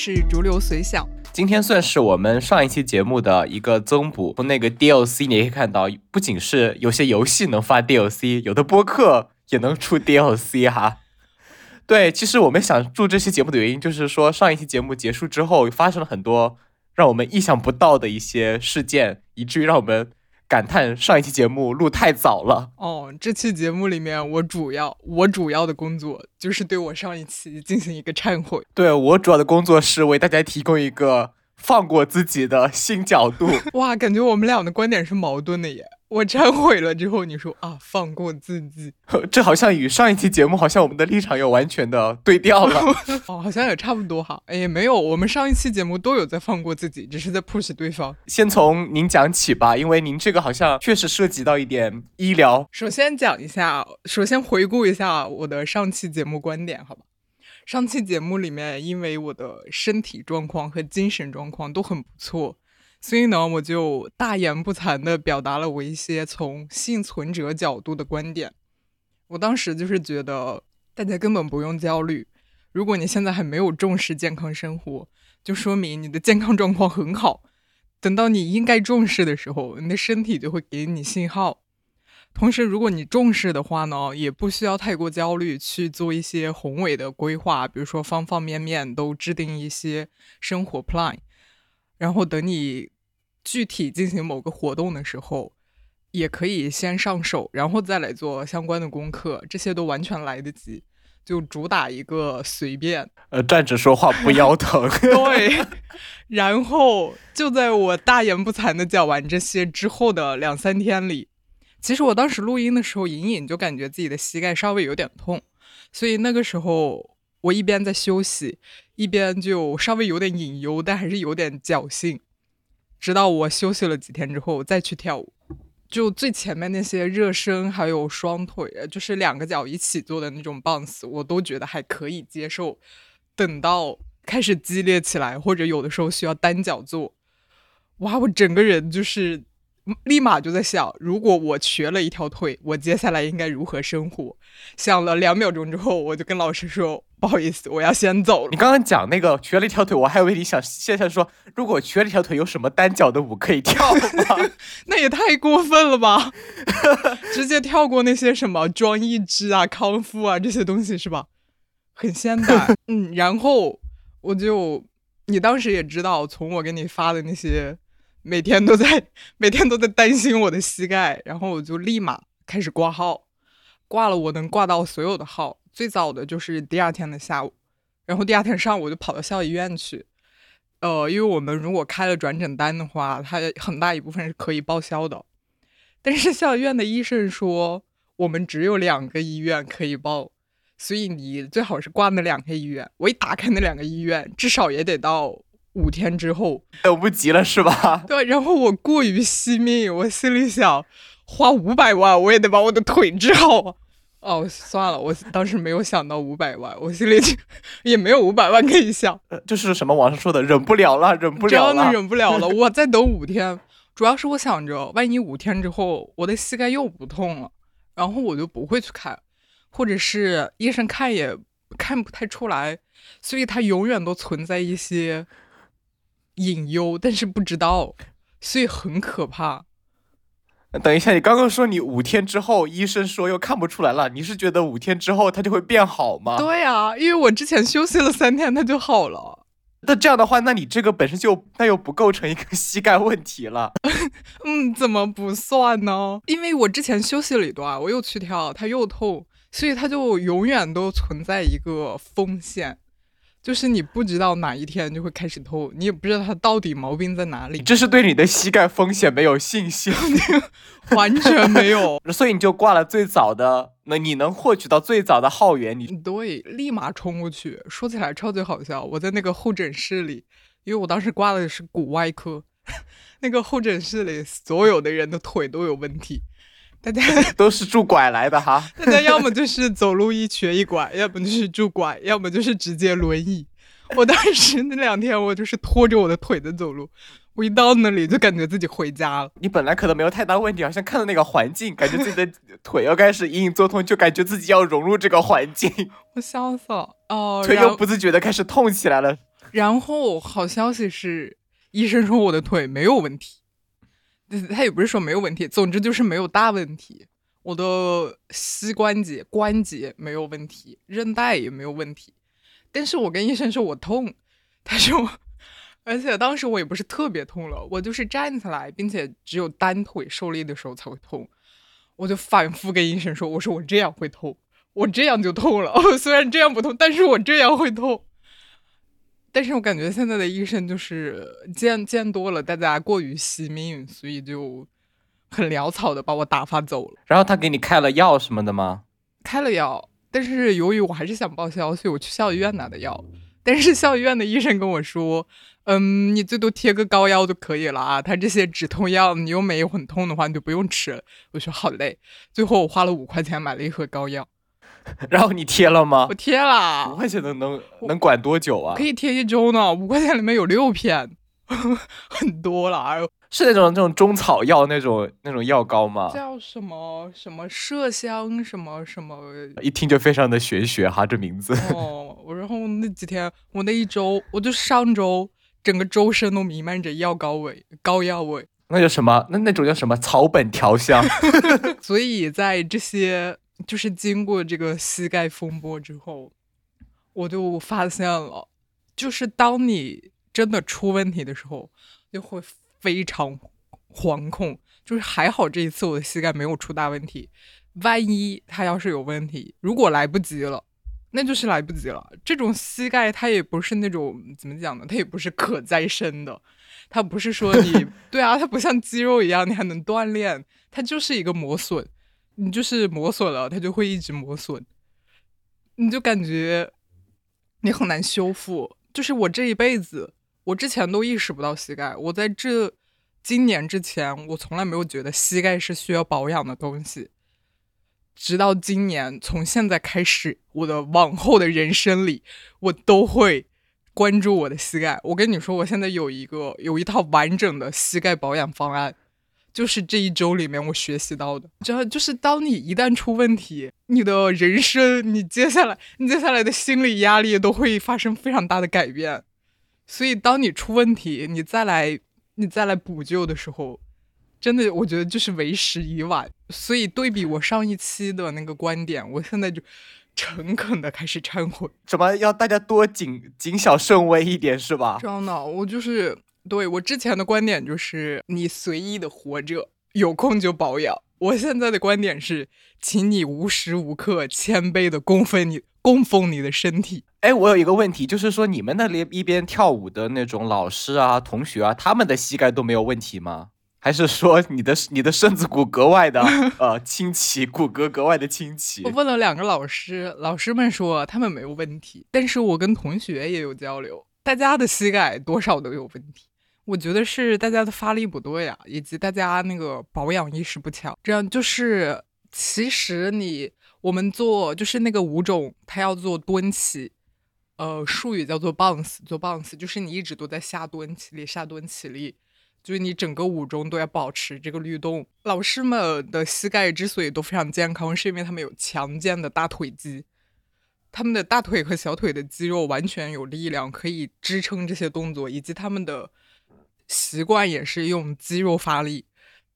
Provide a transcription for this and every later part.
是逐流随想。今天算是我们上一期节目的一个增补。从那个 DLC 你也可以看到，不仅是有些游戏能发 DLC，有的播客也能出 DLC 哈。对，其实我们想做这期节目的原因，就是说上一期节目结束之后，发生了很多让我们意想不到的一些事件，以至于让我们。感叹上一期节目录太早了哦。这期节目里面，我主要我主要的工作就是对我上一期进行一个忏悔。对我主要的工作是为大家提供一个放过自己的新角度。哇，感觉我们俩的观点是矛盾的耶。我忏悔了之后，你说啊，放过自己，这好像与上一期节目好像我们的立场有完全的对调了。哦，好像也差不多哈。哎，没有，我们上一期节目都有在放过自己，只是在 push 对方。先从您讲起吧，因为您这个好像确实涉及到一点医疗。首先讲一下，首先回顾一下我的上期节目观点，好吧？上期节目里面，因为我的身体状况和精神状况都很不错。所以呢，我就大言不惭地表达了我一些从幸存者角度的观点。我当时就是觉得，大家根本不用焦虑。如果你现在还没有重视健康生活，就说明你的健康状况很好。等到你应该重视的时候，你的身体就会给你信号。同时，如果你重视的话呢，也不需要太过焦虑，去做一些宏伟的规划，比如说方方面面都制定一些生活 plan。然后等你具体进行某个活动的时候，也可以先上手，然后再来做相关的功课，这些都完全来得及。就主打一个随便，呃，站着说话不腰疼。对。然后就在我大言不惭的讲完这些之后的两三天里，其实我当时录音的时候，隐隐就感觉自己的膝盖稍微有点痛，所以那个时候。我一边在休息，一边就稍微有点隐忧，但还是有点侥幸。直到我休息了几天之后我再去跳舞，就最前面那些热身还有双腿，就是两个脚一起做的那种 bounce，我都觉得还可以接受。等到开始激烈起来，或者有的时候需要单脚做，哇，我整个人就是。立马就在想，如果我瘸了一条腿，我接下来应该如何生活？想了两秒钟之后，我就跟老师说：“不好意思，我要先走了。”你刚刚讲那个瘸了一条腿，我还以为你想现在说，如果瘸了一条腿，有什么单脚的舞可以跳吗？那也太过分了吧！直接跳过那些什么装一只啊、康复啊这些东西是吧？很现代。嗯，然后我就，你当时也知道，从我给你发的那些。每天都在每天都在担心我的膝盖，然后我就立马开始挂号，挂了我能挂到所有的号，最早的就是第二天的下午，然后第二天上午我就跑到校医院去，呃，因为我们如果开了转诊单的话，它很大一部分是可以报销的，但是校医院的医生说我们只有两个医院可以报，所以你最好是挂那两个医院。我一打开那两个医院，至少也得到。五天之后，等不及了是吧？对，然后我过于惜命，我心里想，花五百万我也得把我的腿治好。哦，算了，我当时没有想到五百万，我心里也没有五百万可以想。就是什么网上说的，忍不了了，忍不了了，忍不了了，我再等五天。主要是我想着，万一五天之后我的膝盖又不痛了，然后我就不会去看，或者是医生看也看不太出来，所以它永远都存在一些。隐忧，但是不知道，所以很可怕。等一下，你刚刚说你五天之后，医生说又看不出来了，你是觉得五天之后它就会变好吗？对啊，因为我之前休息了三天，它就好了。那这样的话，那你这个本身就那又不构成一个 膝盖问题了。嗯，怎么不算呢？因为我之前休息了一段，我又去跳，它又痛，所以它就永远都存在一个风险。就是你不知道哪一天就会开始痛，你也不知道它到底毛病在哪里。这是对你的膝盖风险没有信心，完全没有。所以你就挂了最早的，那你能获取到最早的号源，你对，立马冲过去。说起来超级好笑，我在那个候诊室里，因为我当时挂的是骨外科，那个候诊室里所有的人的腿都有问题。大家都是拄拐来的哈，大家要么就是走路一瘸一拐，要么就是拄拐，要么就是直接轮椅。我当时那两天我就是拖着我的腿在走路，我一到那里就感觉自己回家了。你本来可能没有太大问题，好像看到那个环境，感觉自己的腿要开始隐隐作痛，就感觉自己要融入这个环境。我笑死了哦，腿又不自觉的开始痛起来了。然后好消息是，医生说我的腿没有问题，他也不是说没有问题，总之就是没有大问题。我的膝关节关节没有问题，韧带也没有问题。但是我跟医生说我痛，他说，而且当时我也不是特别痛了，我就是站起来，并且只有单腿受力的时候才会痛。我就反复跟医生说，我说我这样会痛，我这样就痛了。虽然这样不痛，但是我这样会痛。但是我感觉现在的医生就是见见多了大家过于惜命，所以就。很潦草的把我打发走了，然后他给你开了药什么的吗？开了药，但是由于我还是想报销，所以我去校医院拿的药。但是校医院的医生跟我说，嗯，你最多贴个膏药就可以了啊。他这些止痛药，你又没有很痛的话，你就不用吃了。我说好嘞。最后我花了五块钱买了一盒膏药，然后你贴了吗？我贴了。五块钱能能能管多久啊？可以贴一周呢。五块钱里面有六片，很多了。哎呦。是那种那种中草药那种那种药膏吗？叫什么什么麝香什么什么？一听就非常的玄学哈，这名字。哦，我然后那几天，我那一周，我就上周整个周身都弥漫着药膏味、膏药味。那叫什么？那那种叫什么？草本调香。所以在这些就是经过这个膝盖风波之后，我就发现了，就是当你真的出问题的时候，就会。非常惶恐，就是还好这一次我的膝盖没有出大问题。万一它要是有问题，如果来不及了，那就是来不及了。这种膝盖它也不是那种怎么讲呢？它也不是可再生的，它不是说你 对啊，它不像肌肉一样你还能锻炼，它就是一个磨损，你就是磨损了，它就会一直磨损，你就感觉你很难修复。就是我这一辈子。我之前都意识不到膝盖，我在这今年之前，我从来没有觉得膝盖是需要保养的东西。直到今年，从现在开始，我的往后的人生里，我都会关注我的膝盖。我跟你说，我现在有一个有一套完整的膝盖保养方案，就是这一周里面我学习到的。知道，就是当你一旦出问题，你的人生，你接下来，你接下来的心理压力都会发生非常大的改变。所以，当你出问题，你再来，你再来补救的时候，真的，我觉得就是为时已晚。所以，对比我上一期的那个观点，我现在就诚恳的开始忏悔。什么要大家多谨谨小慎微一点，是吧？真的，我就是对我之前的观点就是你随意的活着，有空就保养。我现在的观点是，请你无时无刻谦卑的供奉你，供奉你的身体。哎，我有一个问题，就是说你们那里一边跳舞的那种老师啊、同学啊，他们的膝盖都没有问题吗？还是说你的你的身子骨格外的 呃清奇，骨骼格外的清奇？我问了两个老师，老师们说他们没有问题，但是我跟同学也有交流，大家的膝盖多少都有问题。我觉得是大家的发力不对啊，以及大家那个保养意识不强。这样就是，其实你我们做就是那个舞种，它要做蹲起。呃，术语叫做 bounce，做 bounce 就是你一直都在下蹲起立，下蹲起立，就是你整个舞中都要保持这个律动。老师们的膝盖之所以都非常健康，是因为他们有强健的大腿肌，他们的大腿和小腿的肌肉完全有力量可以支撑这些动作，以及他们的习惯也是用肌肉发力。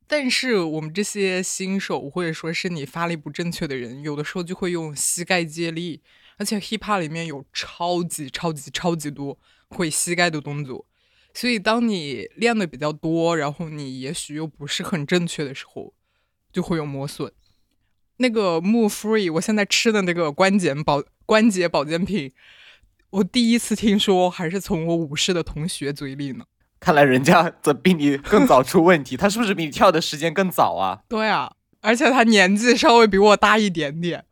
但是我们这些新手或者说是你发力不正确的人，有的时候就会用膝盖借力。而且 hiphop 里面有超级超级超级多会膝盖的动作，所以当你练的比较多，然后你也许又不是很正确的时候，就会有磨损。那个 Move Free，我现在吃的那个关节保关节保健品，我第一次听说还是从我武士的同学嘴里呢。看来人家的比你更早出问题，他是不是比你跳的时间更早啊？对啊，而且他年纪稍微比我大一点点。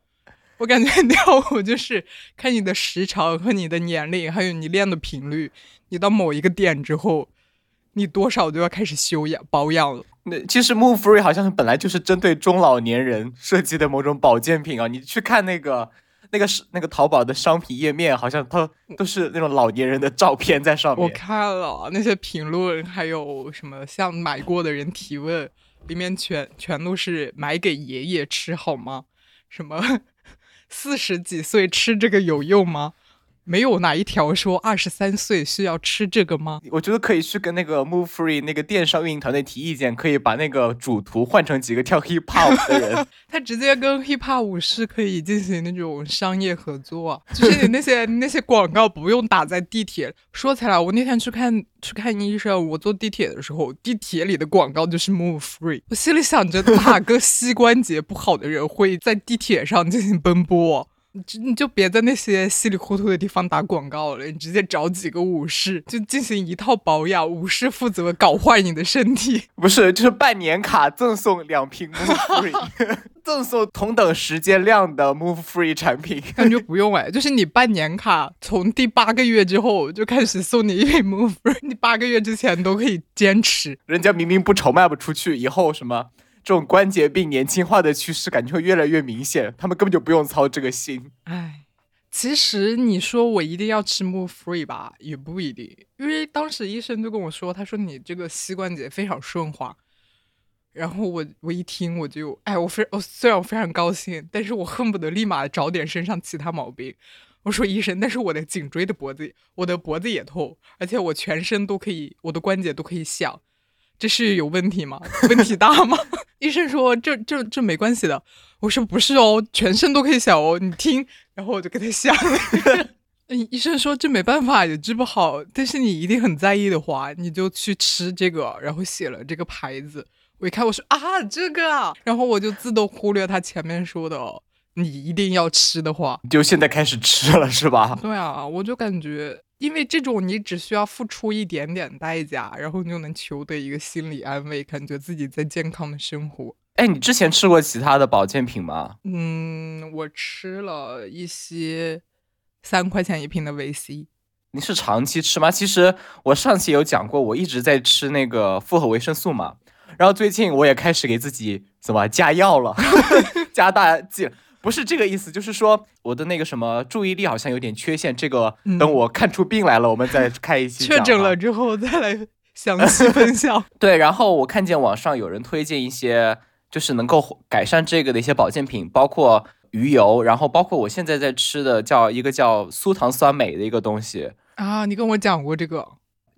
我感觉跳舞就是看你的时长和你的年龄，还有你练的频率。你到某一个点之后，你多少都要开始修养保养了。那其实 Move Free 好像本来就是针对中老年人设计的某种保健品啊。你去看那个那个是那个淘宝的商品页面，好像它都是那种老年人的照片在上面。我看了那些评论，还有什么像买过的人提问，里面全全都是买给爷爷吃好吗？什么？四十几岁吃这个有用吗？没有哪一条说二十三岁需要吃这个吗？我觉得可以去跟那个 Move Free 那个电商运营团队提意见，可以把那个主图换成几个跳 Hip Hop 的人。他直接跟 Hip Hop 舞狮可以进行那种商业合作啊，就是你那些 那些广告不用打在地铁。说起来，我那天去看去看医生，我坐地铁的时候，地铁里的广告就是 Move Free。我心里想着，哪个膝关节不好的人会在地铁上进行奔波？你就你就别在那些稀里糊涂的地方打广告了，你直接找几个武士就进行一套保养，武士负责搞坏你的身体。不是，就是办年卡赠送两瓶 Move Free，赠送同等时间量的 Move Free 产品。感觉不用哎，就是你办年卡，从第八个月之后就开始送你一瓶 Move Free，你八个月之前都可以坚持。人家明明不愁卖不出去，以后什么？这种关节病年轻化的趋势感觉会越来越明显，他们根本就不用操这个心。唉，其实你说我一定要吃 Move Free 吧，也不一定，因为当时医生就跟我说，他说你这个膝关节非常顺滑。然后我我一听我就，哎，我非我虽然我非常高兴，但是我恨不得立马找点身上其他毛病。我说医生，但是我的颈椎的脖子，我的脖子也痛，而且我全身都可以，我的关节都可以响。这是有问题吗？问题大吗？医生说这这这没关系的。我说不是哦，全身都可以想哦。你听，然后我就给他想。嗯，医生说这没办法，也治不好。但是你一定很在意的话，你就去吃这个。然后写了这个牌子。我一看，我说啊，这个。然后我就自动忽略他前面说的，你一定要吃的话，就现在开始吃了是吧？对啊，我就感觉。因为这种你只需要付出一点点代价，然后你就能求得一个心理安慰，感觉自己在健康的生活。哎，你之前吃过其他的保健品吗？嗯，我吃了一些三块钱一瓶的维 C。你是长期吃吗？其实我上期有讲过，我一直在吃那个复合维生素嘛，然后最近我也开始给自己怎么加药了，加大剂。不是这个意思，就是说我的那个什么注意力好像有点缺陷。这个等我看出病来了，我们再开一期。确诊了之后再来详细分享。对，然后我看见网上有人推荐一些，就是能够改善这个的一些保健品，包括鱼油，然后包括我现在在吃的叫一个叫苏糖酸镁的一个东西啊。你跟我讲过这个，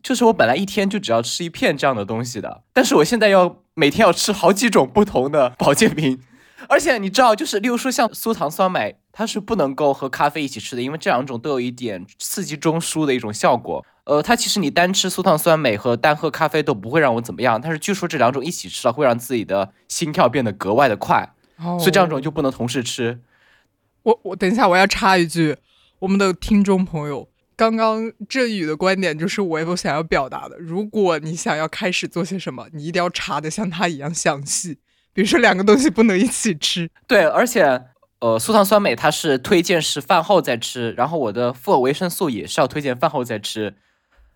就是我本来一天就只要吃一片这样的东西的，但是我现在要每天要吃好几种不同的保健品。而且你知道，就是例如说像苏糖酸镁，它是不能够和咖啡一起吃的，因为这两种都有一点刺激中枢的一种效果。呃，它其实你单吃苏糖酸镁和单喝咖啡都不会让我怎么样，但是据说这两种一起吃了会让自己的心跳变得格外的快，所以这两种就不能同时吃。我我等一下我要插一句，我们的听众朋友，刚刚振宇的观点就是我有想要表达的，如果你想要开始做些什么，你一定要查的像他一样详细。比如说两个东西不能一起吃，对，而且呃，苏糖酸镁它是推荐是饭后再吃，然后我的复合维生素也是要推荐饭后再吃。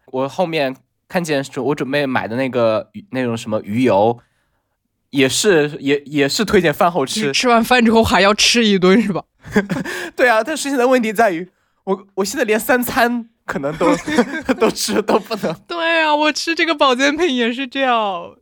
我后面看见我准备买的那个那种什么鱼油，也是也也是推荐饭后吃，吃完饭之后还要吃一顿是吧？对啊，但是现在问题在于我我现在连三餐可能都 都吃都不能。对啊，我吃这个保健品也是这样。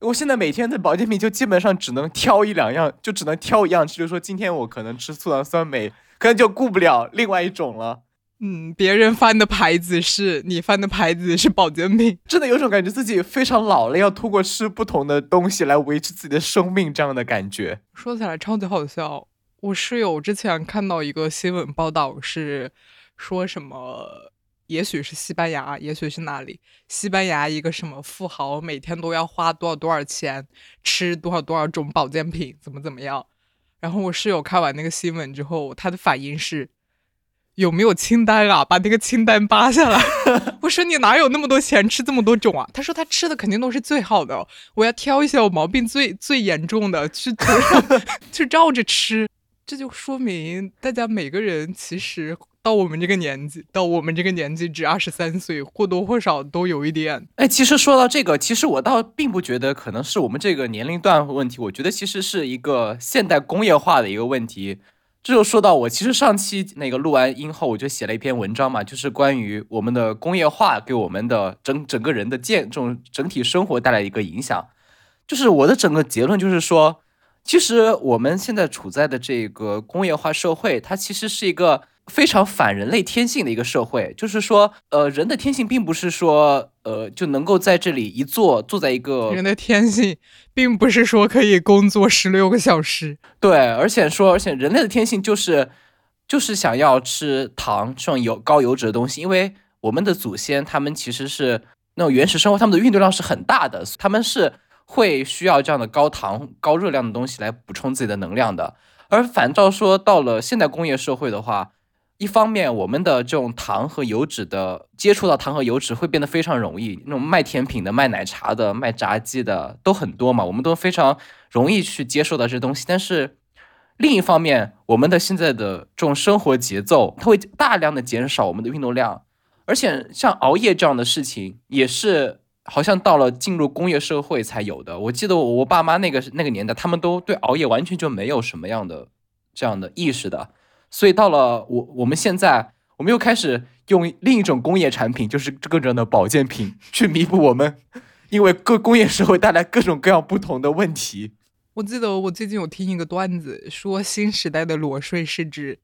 我现在每天的保健品就基本上只能挑一两样，就只能挑一样吃。就是说今天我可能吃醋糖酸梅，可能就顾不了另外一种了。嗯，别人翻的牌子是你翻的牌子是保健品，真的有种感觉自己非常老了，要通过吃不同的东西来维持自己的生命这样的感觉。说起来超级好笑，我室友之前看到一个新闻报道是说什么。也许是西班牙，也许是哪里？西班牙一个什么富豪，每天都要花多少多少钱吃多少多少种保健品，怎么怎么样？然后我室友看完那个新闻之后，他的反应是：有没有清单啊？把那个清单扒下来。我说你哪有那么多钱吃这么多种啊？他说他吃的肯定都是最好的，我要挑一些我毛病最最严重的去 去照着吃。这就说明大家每个人其实。到我们这个年纪，到我们这个年纪，只二十三岁，或多或少都有一点。哎，其实说到这个，其实我倒并不觉得可能是我们这个年龄段问题，我觉得其实是一个现代工业化的一个问题。这就说到我，其实上期那个录完音后，我就写了一篇文章嘛，就是关于我们的工业化给我们的整整个人的健这种整体生活带来一个影响。就是我的整个结论就是说，其实我们现在处在的这个工业化社会，它其实是一个。非常反人类天性的一个社会，就是说，呃，人的天性并不是说，呃，就能够在这里一坐，坐在一个人的天性，并不是说可以工作十六个小时。对，而且说，而且人类的天性就是，就是想要吃糖这种油高油脂的东西，因为我们的祖先他们其实是那种原始生活，他们的运动量是很大的，他们是会需要这样的高糖高热量的东西来补充自己的能量的。而反照说，到了现代工业社会的话，一方面，我们的这种糖和油脂的接触到糖和油脂会变得非常容易。那种卖甜品的、卖奶茶的、卖炸鸡的都很多嘛，我们都非常容易去接受到这东西。但是另一方面，我们的现在的这种生活节奏，它会大量的减少我们的运动量。而且像熬夜这样的事情，也是好像到了进入工业社会才有的。我记得我我爸妈那个那个年代，他们都对熬夜完全就没有什么样的这样的意识的。所以到了我我们现在，我们又开始用另一种工业产品，就是各种的保健品，去弥补我们因为各工业社会带来各种各样不同的问题。我记得我最近有听一个段子，说新时代的裸睡是指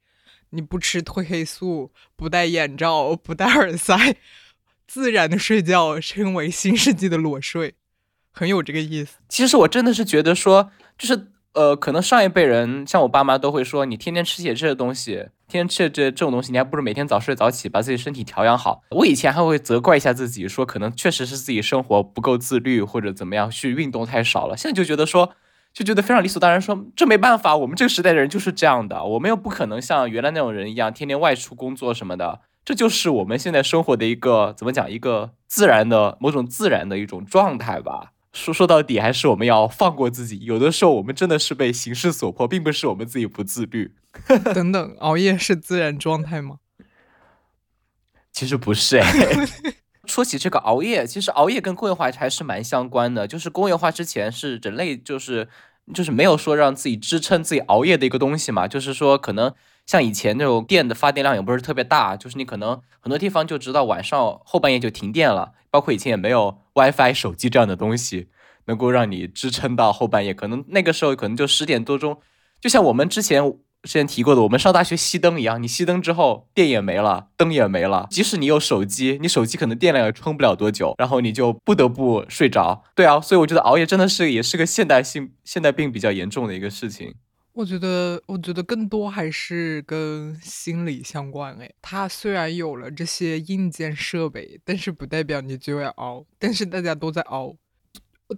你不吃褪黑素、不戴眼罩、不戴耳塞，自然的睡觉，称为新世纪的裸睡，很有这个意思。其实我真的是觉得说，就是。呃，可能上一辈人像我爸妈都会说，你天天吃些这些东西，天天吃这这种东西，你还不如每天早睡早起，把自己身体调养好。我以前还会责怪一下自己，说可能确实是自己生活不够自律，或者怎么样，去运动太少了。现在就觉得说，就觉得非常理所当然，说这没办法，我们这个时代的人就是这样的，我们又不可能像原来那种人一样，天天外出工作什么的，这就是我们现在生活的一个怎么讲，一个自然的某种自然的一种状态吧。说说到底，还是我们要放过自己。有的时候，我们真的是被形势所迫，并不是我们自己不自律。等等，熬夜是自然状态吗？其实不是哎。说起这个熬夜，其实熬夜跟工业化还是蛮相关的。就是工业化之前是人类就是就是没有说让自己支撑自己熬夜的一个东西嘛。就是说，可能像以前那种电的发电量也不是特别大，就是你可能很多地方就直到晚上后半夜就停电了。包括以前也没有 WiFi、手机这样的东西，能够让你支撑到后半夜。可能那个时候可能就十点多钟，就像我们之前之前提过的，我们上大学熄灯一样。你熄灯之后，电也没了，灯也没了。即使你有手机，你手机可能电量也撑不了多久，然后你就不得不睡着。对啊，所以我觉得熬夜真的是也是个现代性现代病比较严重的一个事情。我觉得，我觉得更多还是跟心理相关。哎，它虽然有了这些硬件设备，但是不代表你就要熬。但是大家都在熬，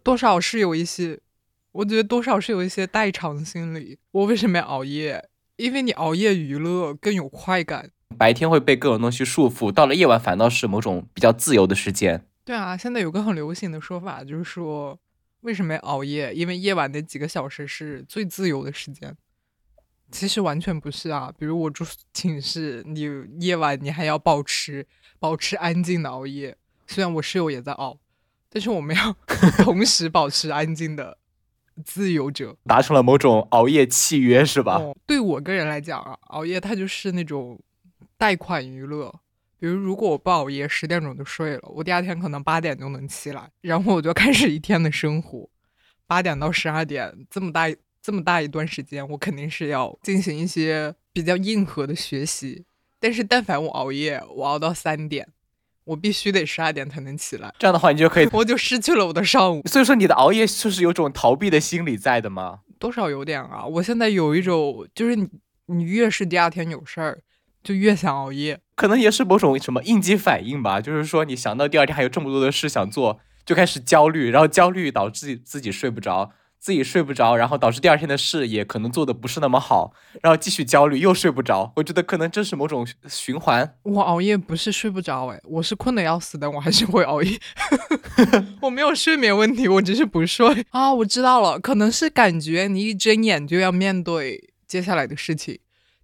多少是有一些，我觉得多少是有一些代偿心理。我为什么要熬夜？因为你熬夜娱乐更有快感。白天会被各种东西束缚，到了夜晚反倒是某种比较自由的时间。对啊，现在有个很流行的说法，就是说。为什么要熬夜？因为夜晚那几个小时是最自由的时间。其实完全不是啊！比如我住 寝室，你夜晚你还要保持保持安静的熬夜。虽然我室友也在熬，但是我们要 同时保持安静的自由者，达成了某种熬夜契约，是吧？对我个人来讲啊，熬夜它就是那种贷款娱乐。比如，如果我不熬夜，十点钟就睡了，我第二天可能八点就能起来，然后我就开始一天的生活。八点到十二点这么大这么大一段时间，我肯定是要进行一些比较硬核的学习。但是，但凡我熬夜，我熬到三点，我必须得十二点才能起来。这样的话，你就可以，我就失去了我的上午。所以说，你的熬夜就是有种逃避的心理在的吗？多少有点啊。我现在有一种，就是你你越是第二天有事儿。就越想熬夜，可能也是某种什么应激反应吧。就是说，你想到第二天还有这么多的事想做，就开始焦虑，然后焦虑导致自己自己睡不着，自己睡不着，然后导致第二天的事也可能做的不是那么好，然后继续焦虑又睡不着。我觉得可能这是某种循环。我熬夜不是睡不着，哎，我是困的要死，但我还是会熬夜。我没有睡眠问题，我只是不睡啊。我知道了，可能是感觉你一睁眼就要面对接下来的事情。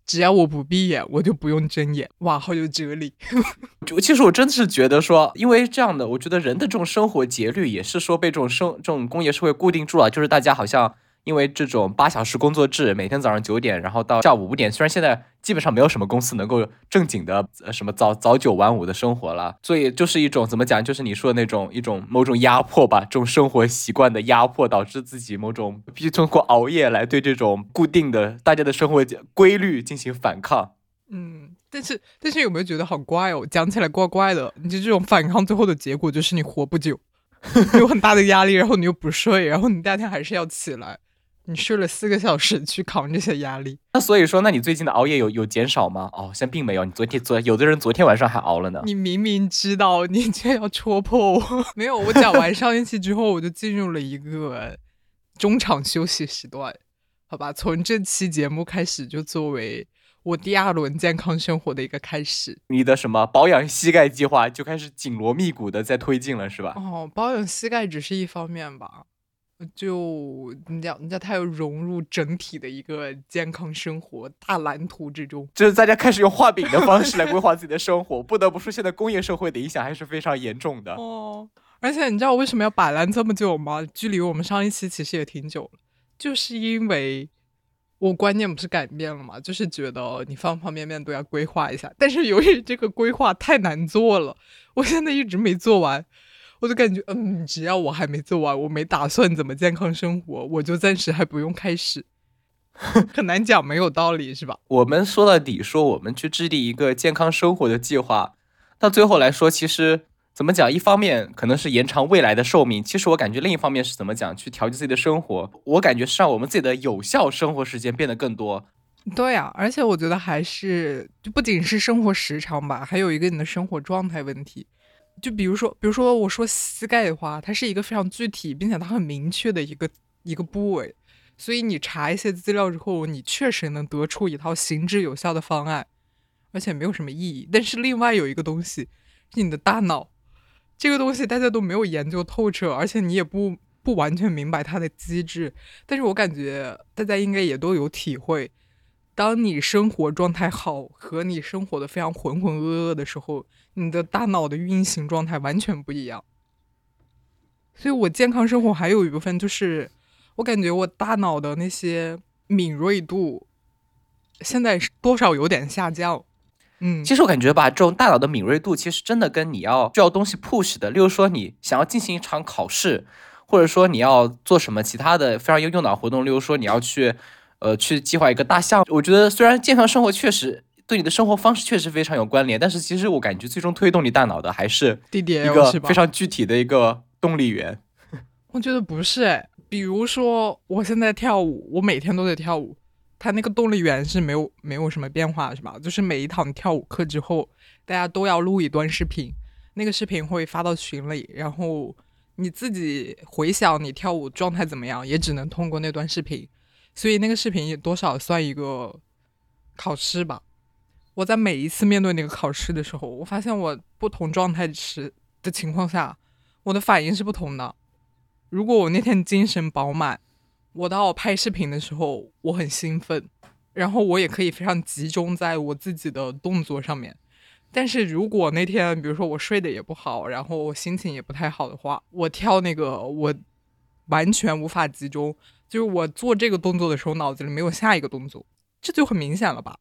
只要我不闭眼，我就不用睁眼。哇，好有哲理！就其实我真的是觉得说，因为这样的，我觉得人的这种生活节律也是说被这种生这种工业社会固定住了，就是大家好像。因为这种八小时工作制，每天早上九点，然后到下午五点，虽然现在基本上没有什么公司能够正经的呃什么早早九晚五的生活了，所以就是一种怎么讲，就是你说的那种一种某种压迫吧，这种生活习惯的压迫，导致自己某种必须通过熬夜来对这种固定的大家的生活规律进行反抗。嗯。但是但是有没有觉得好怪哦？讲起来怪怪的。你就这种反抗，最后的结果就是你活不久，有很大的压力，然后你又不睡，然后你第二天还是要起来。你睡了四个小时去扛这些压力，那所以说，那你最近的熬夜有有减少吗？哦，现在并没有。你昨天昨有的人昨天晚上还熬了呢。你明明知道，你却要戳破我。没有，我讲完上一期之后，我就进入了一个中场休息时段。好吧，从这期节目开始，就作为我第二轮健康生活的一个开始。你的什么保养膝盖计划就开始紧锣密鼓的在推进了，是吧？哦，保养膝盖只是一方面吧。就你讲，你讲，它要融入整体的一个健康生活大蓝图之中。就是大家开始用画饼的方式来规划自己的生活。不得不说，现在工业社会的影响还是非常严重的。哦，而且你知道我为什么要摆烂这么久吗？距离我们上一期其实也挺久了，就是因为我观念不是改变了嘛，就是觉得你方方面面都要规划一下。但是由于这个规划太难做了，我现在一直没做完。我就感觉，嗯，只要我还没做完，我没打算怎么健康生活，我就暂时还不用开始。很难讲，没有道理是吧？我们说到底，说我们去制定一个健康生活的计划，到最后来说，其实怎么讲？一方面可能是延长未来的寿命，其实我感觉另一方面是怎么讲？去调节自己的生活，我感觉是让我们自己的有效生活时间变得更多。对呀，而且我觉得还是就不仅是生活时长吧，还有一个你的生活状态问题。就比如说，比如说我说膝盖的话，它是一个非常具体并且它很明确的一个一个部位，所以你查一些资料之后，你确实能得出一套行之有效的方案，而且没有什么意义。但是另外有一个东西是你的大脑，这个东西大家都没有研究透彻，而且你也不不完全明白它的机制。但是我感觉大家应该也都有体会。当你生活状态好和你生活的非常浑浑噩噩的时候，你的大脑的运行状态完全不一样。所以我健康生活还有一部分就是，我感觉我大脑的那些敏锐度现在多少有点下降。嗯，其实我感觉吧，这种大脑的敏锐度其实真的跟你要需要东西 push 的，例如说你想要进行一场考试，或者说你要做什么其他的非常有用脑活动，例如说你要去。呃，去计划一个大项目，我觉得虽然健康生活确实对你的生活方式确实非常有关联，但是其实我感觉最终推动你大脑的还是一个非常具体的一个动力源。我觉得不是哎，比如说我现在跳舞，我每天都得跳舞，它那个动力源是没有没有什么变化，是吧？就是每一堂跳舞课之后，大家都要录一段视频，那个视频会发到群里，然后你自己回想你跳舞状态怎么样，也只能通过那段视频。所以那个视频也多少算一个考试吧。我在每一次面对那个考试的时候，我发现我不同状态时的情况下，我的反应是不同的。如果我那天精神饱满，我到我拍视频的时候我很兴奋，然后我也可以非常集中在我自己的动作上面。但是如果那天比如说我睡得也不好，然后我心情也不太好的话，我跳那个我完全无法集中。就是我做这个动作的时候，脑子里没有下一个动作，这就很明显了吧？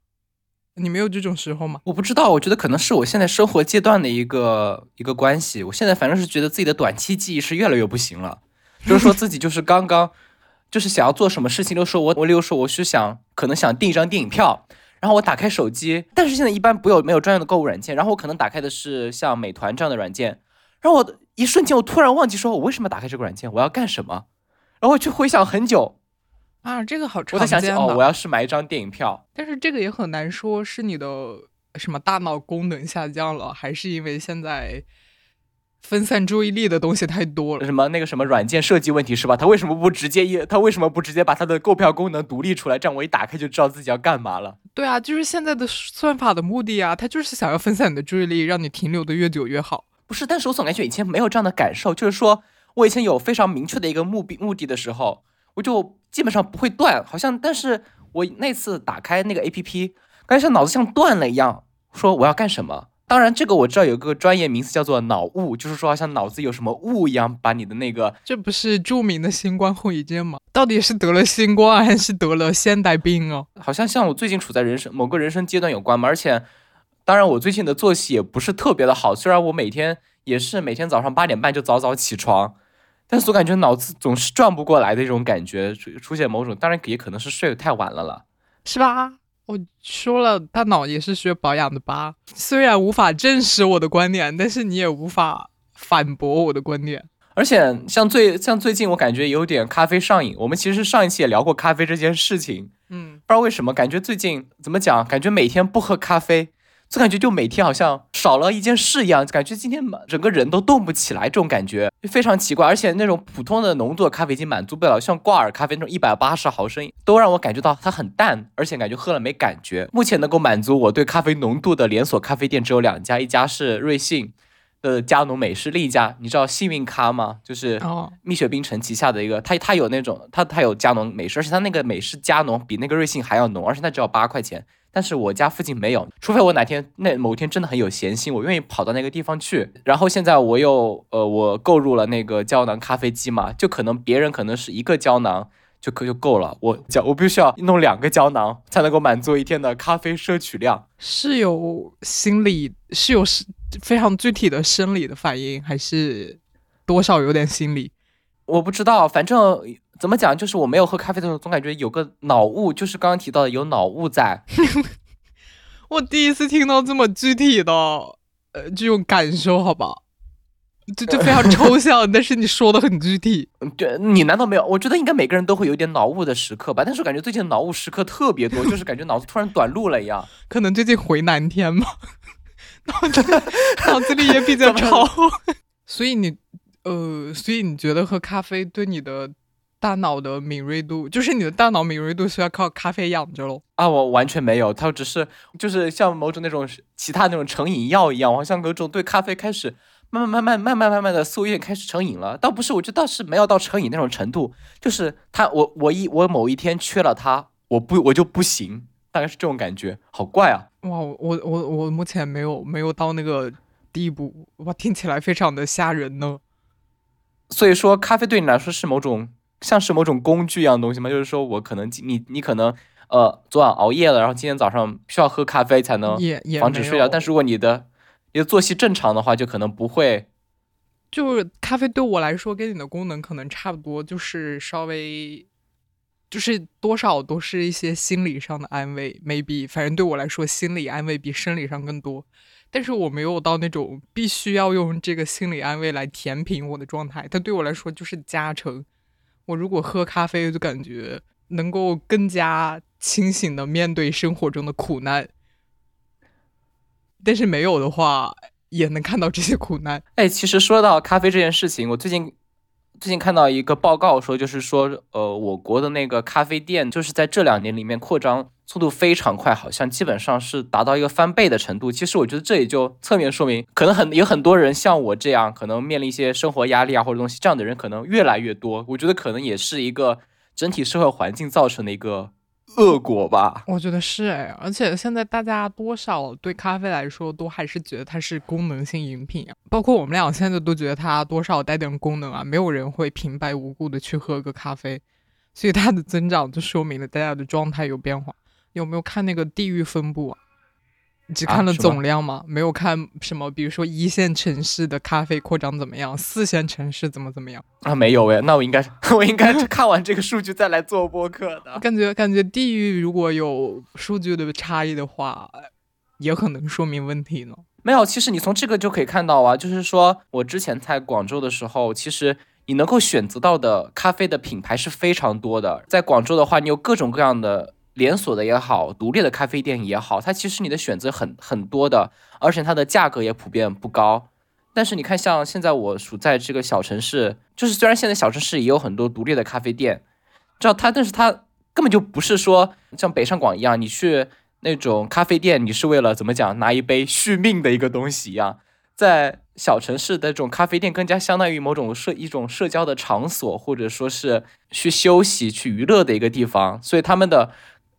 你没有这种时候吗？我不知道，我觉得可能是我现在生活阶段的一个一个关系。我现在反正是觉得自己的短期记忆是越来越不行了，就是说自己就是刚刚就是想要做什么事情，都说我我例如说我是想可能想订一张电影票，然后我打开手机，但是现在一般不有没有专用的购物软件，然后我可能打开的是像美团这样的软件，然后我一瞬间我突然忘记说我为什么打开这个软件，我要干什么。然后去回想很久，啊，这个好常见。我在想起哦，我要是买一张电影票，但是这个也很难说是你的什么大脑功能下降了，还是因为现在分散注意力的东西太多了。什么那个什么软件设计问题是吧？他为什么不直接一？他为什么不直接把他的购票功能独立出来？这样我一打开就知道自己要干嘛了。对啊，就是现在的算法的目的啊，他就是想要分散你的注意力，让你停留的越久越好。不是，但是我总感觉以前没有这样的感受，就是说。我以前有非常明确的一个目的目的的时候，我就基本上不会断，好像。但是我那次打开那个 A P P，感觉像脑子像断了一样，说我要干什么？当然，这个我知道有个专业名词叫做脑雾，就是说像脑子有什么雾一样，把你的那个……这不是著名的新冠后遗症吗？到底是得了新冠还是得了现代病哦？好像像我最近处在人生某个人生阶段有关嘛。而且，当然我最近的作息也不是特别的好，虽然我每天也是每天早上八点半就早早起床。但是我感觉脑子总是转不过来的一种感觉，出出现某种，当然也可能是睡得太晚了了，是吧？我说了，大脑也是需要保养的吧。虽然无法证实我的观点，但是你也无法反驳我的观点。而且像最像最近，我感觉有点咖啡上瘾。我们其实上一期也聊过咖啡这件事情，嗯，不知道为什么，感觉最近怎么讲，感觉每天不喝咖啡，就感觉就每天好像少了一件事一样，感觉今天整个人都动不起来，这种感觉非常奇怪。而且那种普通的浓度的咖啡已经满足不了，像挂耳咖啡那种一百八十毫升，都让我感觉到它很淡，而且感觉喝了没感觉。目前能够满足我对咖啡浓度的连锁咖啡店只有两家，一家是瑞幸。的加浓美式另一家，你知道幸运咖吗？就是蜜雪冰城旗下的一个，它它有那种，它它有加浓美式，而且它那个美式加浓比那个瑞幸还要浓，而且它只要八块钱。但是我家附近没有，除非我哪天那某天真的很有闲心，我愿意跑到那个地方去。然后现在我又呃，我购入了那个胶囊咖啡机嘛，就可能别人可能是一个胶囊就可就够了，我胶我必须要弄两个胶囊才能够满足一天的咖啡摄取量。是有心理是有是。非常具体的生理的反应，还是多少有点心理，我不知道。反正怎么讲，就是我没有喝咖啡的时候，总感觉有个脑雾，就是刚刚提到的有脑雾在。我第一次听到这么具体的呃这种感受，好吧，就就非常 抽象，但是你说的很具体。对，你难道没有？我觉得应该每个人都会有点脑雾的时刻吧。但是感觉最近脑雾时刻特别多，就是感觉脑子突然短路了一样。可能最近回南天吧。脑子脑子里也比较潮，所以你呃，所以你觉得喝咖啡对你的大脑的敏锐度，就是你的大脑敏锐度需要靠咖啡养着喽？啊，我完全没有，它只是就是像某种那种其他那种成瘾药一样，我好像有种对咖啡开始慢慢慢慢慢慢慢慢的似乎有点开始成瘾了。倒不是，我觉得倒是没有到成瘾那种程度，就是它我我一我某一天缺了它，我不我就不行。大概是这种感觉，好怪啊！哇，我我我目前没有没有到那个地步，哇，听起来非常的吓人呢。所以说，咖啡对你来说是某种像是某种工具一样的东西吗？就是说我可能你你可能呃昨晚熬夜了，然后今天早上需要喝咖啡才能防止睡觉。但是如果你的你的作息正常的话，就可能不会。就是咖啡对我来说跟你的功能可能差不多，就是稍微。就是多少都是一些心理上的安慰，maybe，反正对我来说，心理安慰比生理上更多。但是我没有到那种必须要用这个心理安慰来填平我的状态，它对我来说就是加成。我如果喝咖啡，就感觉能够更加清醒的面对生活中的苦难。但是没有的话，也能看到这些苦难。哎，其实说到咖啡这件事情，我最近。最近看到一个报告说，就是说，呃，我国的那个咖啡店，就是在这两年里面扩张速度非常快，好像基本上是达到一个翻倍的程度。其实我觉得这也就侧面说明，可能很有很多人像我这样，可能面临一些生活压力啊或者东西，这样的人可能越来越多。我觉得可能也是一个整体社会环境造成的一个。恶果吧，我觉得是哎，而且现在大家多少对咖啡来说都还是觉得它是功能性饮品啊，包括我们俩现在都觉得它多少带点功能啊，没有人会平白无故的去喝个咖啡，所以它的增长就说明了大家的状态有变化。有没有看那个地域分布啊？只看了总量吗？没有看什么，比如说一线城市的咖啡扩张怎么样，四线城市怎么怎么样啊？没有哎，那我应该 我应该看完这个数据再来做播客的。感觉感觉地域如果有数据的差异的话，也可能说明问题呢。没有，其实你从这个就可以看到啊，就是说我之前在广州的时候，其实你能够选择到的咖啡的品牌是非常多的。在广州的话，你有各种各样的。连锁的也好，独立的咖啡店也好，它其实你的选择很很多的，而且它的价格也普遍不高。但是你看，像现在我处在这个小城市，就是虽然现在小城市也有很多独立的咖啡店，知道它，但是它根本就不是说像北上广一样，你去那种咖啡店，你是为了怎么讲拿一杯续命的一个东西一样。在小城市的这种咖啡店，更加相当于某种社一种社交的场所，或者说是去休息、去娱乐的一个地方，所以他们的。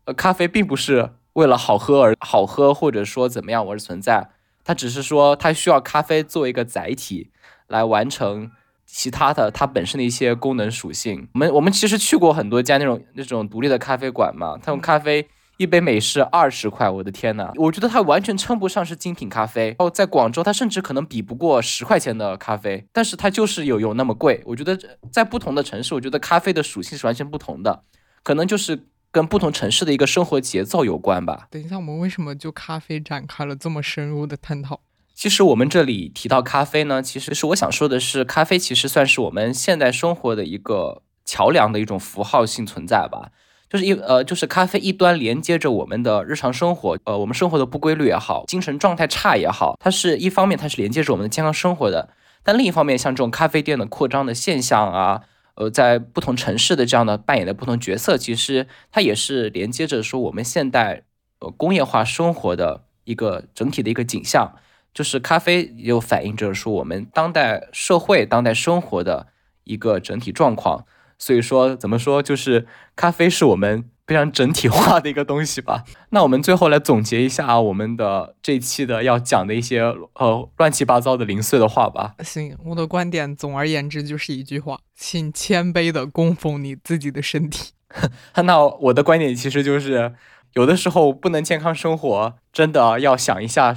呃，咖啡并不是为了好喝而好喝，或者说怎么样而存在，它只是说它需要咖啡作为一个载体来完成其他的它本身的一些功能属性。我们我们其实去过很多家那种那种独立的咖啡馆嘛，他们咖啡一杯美式二十块，我的天呐，我觉得它完全称不上是精品咖啡。哦，在广州，它甚至可能比不过十块钱的咖啡，但是它就是有有那么贵。我觉得在不同的城市，我觉得咖啡的属性是完全不同的，可能就是。跟不同城市的一个生活节奏有关吧。等一下，我们为什么就咖啡展开了这么深入的探讨？其实我们这里提到咖啡呢，其实是我想说的是，咖啡其实算是我们现代生活的一个桥梁的一种符号性存在吧。就是一呃，就是咖啡一端连接着我们的日常生活，呃，我们生活的不规律也好，精神状态差也好，它是一方面，它是连接着我们的健康生活的。但另一方面，像这种咖啡店的扩张的现象啊，呃，在不同城市的这样的扮演的不同角色，其实它也是连接着说我们现代呃工业化生活的一个整体的一个景象。就是咖啡又反映着说我们当代社会、当代生活的一个整体状况。所以说，怎么说，就是咖啡是我们非常整体化的一个东西吧。那我们最后来总结一下我们的这一期的要讲的一些呃乱七八糟的零碎的话吧。行，我的观点总而言之就是一句话，请谦卑的供奉你自己的身体。那我的观点其实就是，有的时候不能健康生活，真的要想一下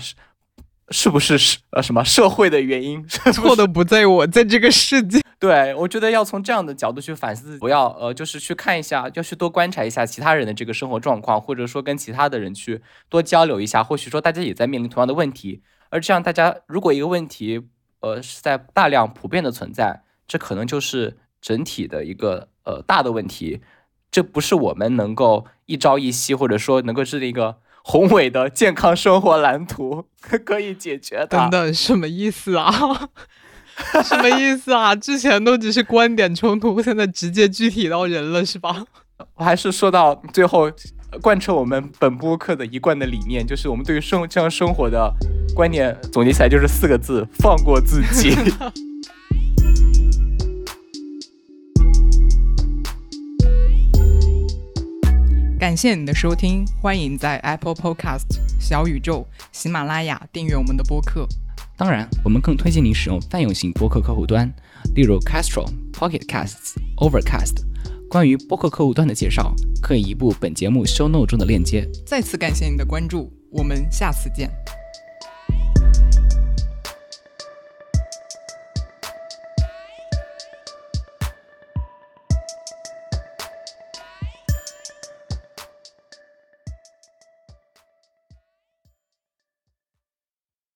是。不是是呃什么社会的原因？错的不在我，在这个世界。对我觉得要从这样的角度去反思，不要呃就是去看一下，要去多观察一下其他人的这个生活状况，或者说跟其他的人去多交流一下，或许说大家也在面临同样的问题。而这样大家如果一个问题呃是在大量普遍的存在，这可能就是整体的一个呃大的问题，这不是我们能够一朝一夕或者说能够制定一个。宏伟的健康生活蓝图 可以解决的。等等，什么意思啊？什么意思啊？之前都只是观点冲突，现在直接具体到人了，是吧？我还是说到最后，贯彻我们本播客的一贯的理念，就是我们对于生这样生活的观念总结起来就是四个字：放过自己。感谢你的收听，欢迎在 Apple Podcast、小宇宙、喜马拉雅订阅我们的播客。当然，我们更推荐你使用泛用型播客客户端，例如 Castro、Pocket Casts、Overcast。关于播客客户端的介绍，可以移步本节目 Show Note 中的链接。再次感谢你的关注，我们下次见。